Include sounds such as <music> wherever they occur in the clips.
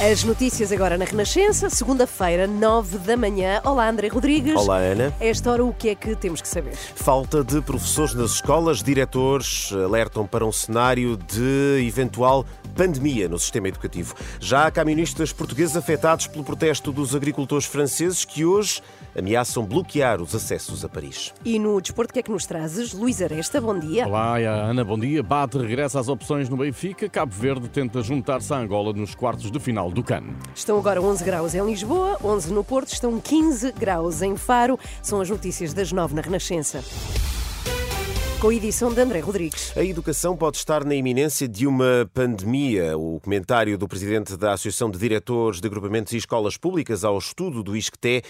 As notícias agora na Renascença, segunda-feira, 9 da manhã. Olá, André Rodrigues. Olá, Ana. A esta hora, o que é que temos que saber? Falta de professores nas escolas, diretores alertam para um cenário de eventual pandemia no sistema educativo. Já há camionistas portugueses afetados pelo protesto dos agricultores franceses que hoje ameaçam bloquear os acessos a Paris. E no desporto, o que é que nos trazes? Luís Aresta, bom dia. Olá, Ana, bom dia. Bate regressa às opções no Benfica. Cabo Verde tenta juntar-se à Angola nos quartos de final do CAN. Estão agora 11 graus em Lisboa, 11 no Porto, estão 15 graus em Faro. São as notícias das 9 na Renascença com a edição de André Rodrigues. A educação pode estar na iminência de uma pandemia. O comentário do presidente da Associação de Diretores de Agrupamentos e Escolas Públicas ao estudo do ISCTE,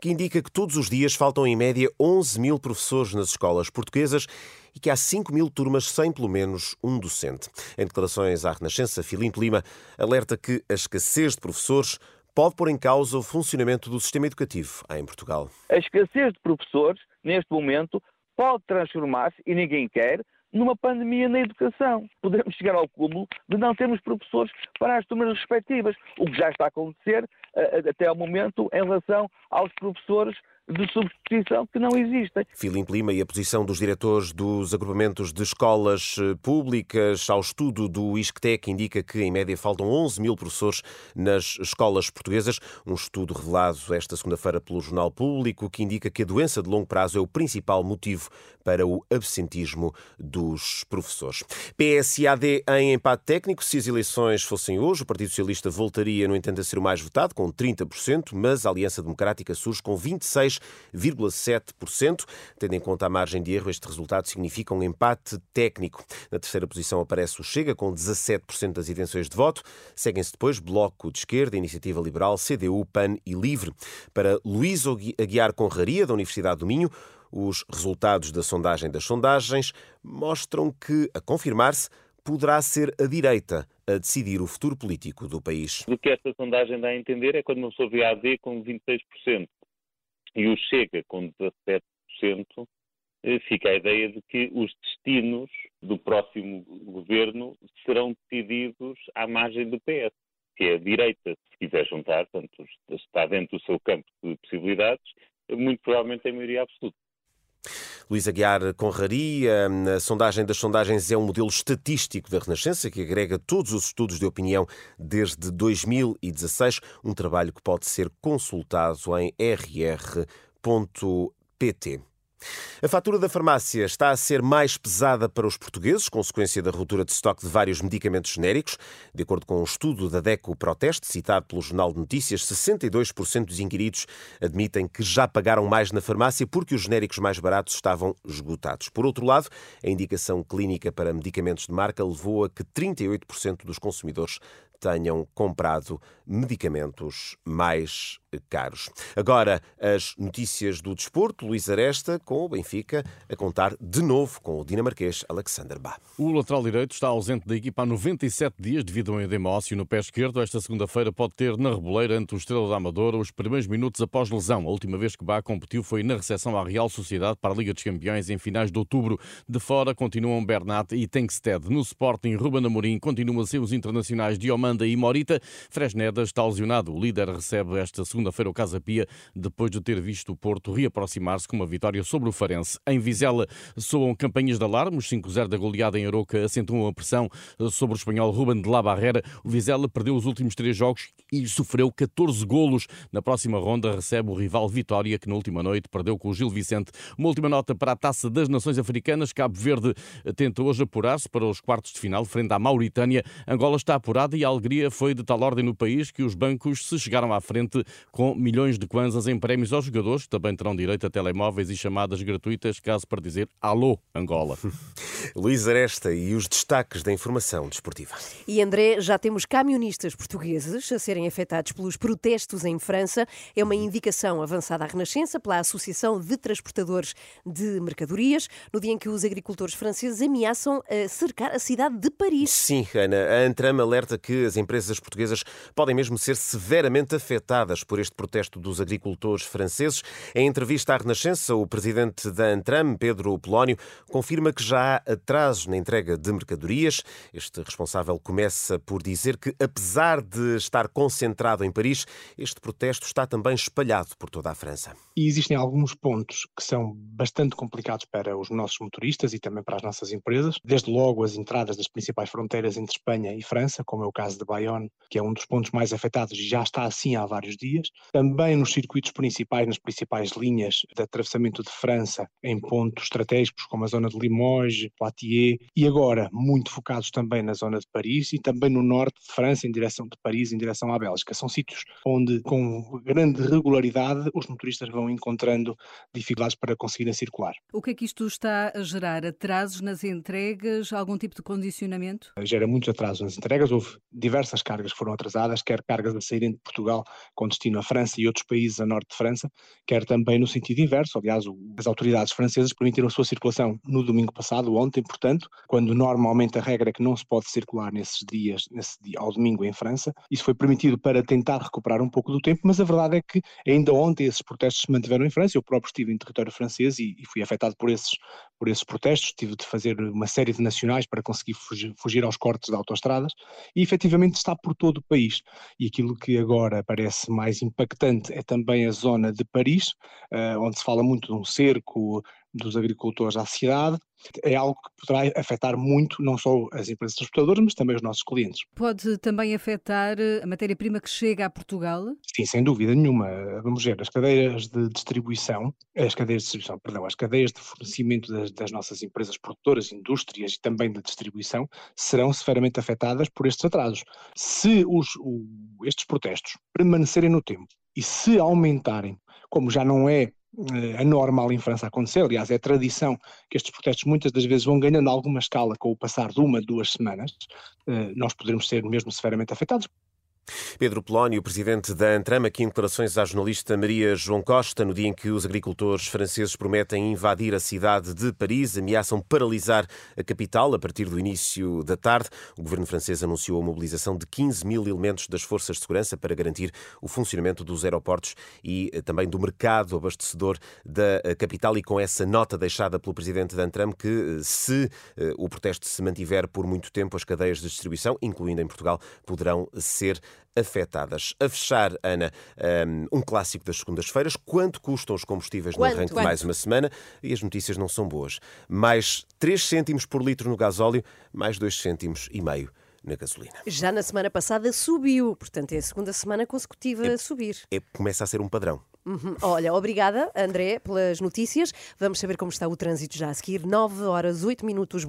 que indica que todos os dias faltam em média 11 mil professores nas escolas portuguesas e que há 5 mil turmas sem pelo menos um docente. Em declarações à Renascença, Filipe Lima alerta que a escassez de professores pode pôr em causa o funcionamento do sistema educativo em Portugal. A escassez de professores, neste momento, pode transformar-se, e ninguém quer, numa pandemia na educação. <laughs> Podemos chegar ao cúmulo de não termos professores para as turmas respectivas, o que já está a acontecer eh, até ao momento em relação aos professores de substituição que não existem. Filipe Lima e a posição dos diretores dos agrupamentos de escolas eh, públicas ao estudo do ISCTEC indica que, em média, faltam 11 mil professores nas escolas portuguesas. Um estudo revelado esta segunda-feira pelo Jornal Público que indica que a doença de longo prazo é o principal motivo para o absentismo dos professores. PSAD em empate técnico. Se as eleições fossem hoje, o Partido Socialista voltaria, no entanto, a ser o mais votado, com 30%, mas a Aliança Democrática surge com 26%. 2,7%. Tendo em conta a margem de erro, este resultado significa um empate técnico. Na terceira posição aparece o Chega, com 17% das intenções de voto. Seguem-se depois Bloco de Esquerda, Iniciativa Liberal, CDU, PAN e LIVRE. Para Luís Aguiar Conraria, da Universidade do Minho, os resultados da sondagem das sondagens mostram que, a confirmar-se, poderá ser a direita a decidir o futuro político do país. O que esta sondagem dá a entender é quando uma pessoa vê a AD com 26% e o Chega com 17%, eh, fica a ideia de que os destinos do próximo governo serão decididos à margem do PS, que é a direita, se quiser juntar, portanto, está dentro do seu campo de possibilidades, muito provavelmente em maioria absoluta. Luís Aguiar Conraria, a sondagem das sondagens é um modelo estatístico da Renascença que agrega todos os estudos de opinião desde 2016, um trabalho que pode ser consultado em rr.pt. A fatura da farmácia está a ser mais pesada para os portugueses, consequência da ruptura de estoque de vários medicamentos genéricos. De acordo com um estudo da DECO Proteste, citado pelo Jornal de Notícias, 62% dos inquiridos admitem que já pagaram mais na farmácia porque os genéricos mais baratos estavam esgotados. Por outro lado, a indicação clínica para medicamentos de marca levou a que 38% dos consumidores tenham comprado medicamentos mais caros. Agora, as notícias do desporto. Luís Aresta com o Benfica a contar de novo com o dinamarquês Alexander Bá. O lateral direito está ausente da equipa há 97 dias devido a um edema ósseo no pé esquerdo. Esta segunda-feira pode ter na reboleira ante o Estrela da Amadora os primeiros minutos após lesão. A última vez que Bá competiu foi na recepção à Real Sociedade para a Liga dos Campeões em finais de outubro. De fora continuam Bernat e Tenkstead. No Sporting, Ruben Amorim continua a ser os internacionais Diomanda e Morita. Fresneda está lesionado. O líder recebe esta segunda-feira o Casa Pia depois de ter visto o Porto reaproximar-se com uma vitória sobre o Farense. Em Vizela soam campanhas de alarme. Os 5-0 da goleada em Aroca acentuam a pressão sobre o espanhol Ruben de la Barrera. O Vizela perdeu os últimos três jogos e sofreu 14 golos. Na próxima ronda recebe o rival Vitória, que na última noite perdeu com o Gil Vicente. Uma última nota para a Taça das Nações Africanas. Cabo Verde tenta hoje apurar-se para os quartos de final frente à Mauritânia. Angola está apurada e a alegria foi de tal ordem no país que os bancos se chegaram à frente com milhões de kwanzas em prémios aos jogadores, que também terão direito a telemóveis e chamadas gratuitas, caso para dizer Alô, Angola. <laughs> Luís Aresta e os destaques da informação desportiva. E André, já temos camionistas portugueses a serem afetados pelos protestos em França. É uma indicação avançada à Renascença pela Associação de Transportadores de Mercadorias, no dia em que os agricultores franceses ameaçam a cercar a cidade de Paris. Sim, Ana. A Antram alerta que as empresas portuguesas podem mesmo ser severamente afetadas por este este protesto dos agricultores franceses. Em entrevista à Renascença, o presidente da Antram, Pedro Polónio, confirma que já há atrasos na entrega de mercadorias. Este responsável começa por dizer que, apesar de estar concentrado em Paris, este protesto está também espalhado por toda a França. E existem alguns pontos que são bastante complicados para os nossos motoristas e também para as nossas empresas, desde logo as entradas das principais fronteiras entre Espanha e França, como é o caso de Bayonne, que é um dos pontos mais afetados e já está assim há vários dias. Também nos circuitos principais, nas principais linhas de atravessamento de França, em pontos estratégicos como a zona de Limoges, Poitiers, e agora muito focados também na zona de Paris e também no norte de França, em direção de Paris, em direção à Bélgica. São sítios onde, com grande regularidade, os motoristas vão encontrando dificuldades para conseguirem circular. O que é que isto está a gerar? Atrasos nas entregas? Algum tipo de condicionamento? Gera muitos atrasos nas entregas. Houve diversas cargas que foram atrasadas, quer cargas a saírem de Portugal com destino à França e outros países a norte de França, quer também no sentido inverso. Aliás, as autoridades francesas permitiram a sua circulação no domingo passado, ontem, portanto, quando normalmente a regra é que não se pode circular nesses dias, nesse dia, ao domingo em França. Isso foi permitido para tentar recuperar um pouco do tempo, mas a verdade é que ainda ontem esses protestos se mantiveram em França. Eu próprio estive em território francês e, e fui afetado por esses, por esses protestos. Tive de fazer uma série de nacionais para conseguir fugir, fugir aos cortes de autoestradas e efetivamente está por todo o país. E aquilo que agora parece mais impactante é também a zona de Paris, uh, onde se fala muito de um cerco dos agricultores à cidade, é algo que poderá afetar muito não só as empresas transportadoras, mas também os nossos clientes. Pode também afetar eh, a matéria-prima que chega a Portugal? Sim, sem dúvida nenhuma. Vamos ver, as cadeias de distribuição, as cadeias de distribuição, perdão, as cadeias de fornecimento das, das nossas empresas produtoras, indústrias e também de distribuição serão severamente afetadas por estes atrasos. Se os, o, estes protestos permanecerem no tempo e se aumentarem, como já não é é normal em França acontecer, aliás, é tradição que estes protestos muitas das vezes vão ganhando alguma escala com o passar de uma, duas semanas, eh, nós poderemos ser mesmo severamente afetados. Pedro Polónio, presidente da Antram, aqui em declarações à jornalista Maria João Costa, no dia em que os agricultores franceses prometem invadir a cidade de Paris, ameaçam paralisar a capital a partir do início da tarde. O governo francês anunciou a mobilização de 15 mil elementos das forças de segurança para garantir o funcionamento dos aeroportos e eh, também do mercado abastecedor da eh, capital. E com essa nota deixada pelo presidente da Antram que, eh, se o protesto se mantiver por muito tempo, as cadeias de distribuição, incluindo em Portugal, poderão ser afetadas. A fechar, Ana, um clássico das segundas-feiras. Quanto custam os combustíveis Quanto? no arranque de mais uma semana? E as notícias não são boas. Mais 3 cêntimos por litro no gasóleo, mais 2 cêntimos e meio na gasolina. Já na semana passada subiu, portanto é a segunda semana consecutiva a subir. É, começa a ser um padrão. Uhum. Olha, obrigada, André, pelas notícias. Vamos saber como está o trânsito já a seguir. 9 horas, 8 minutos.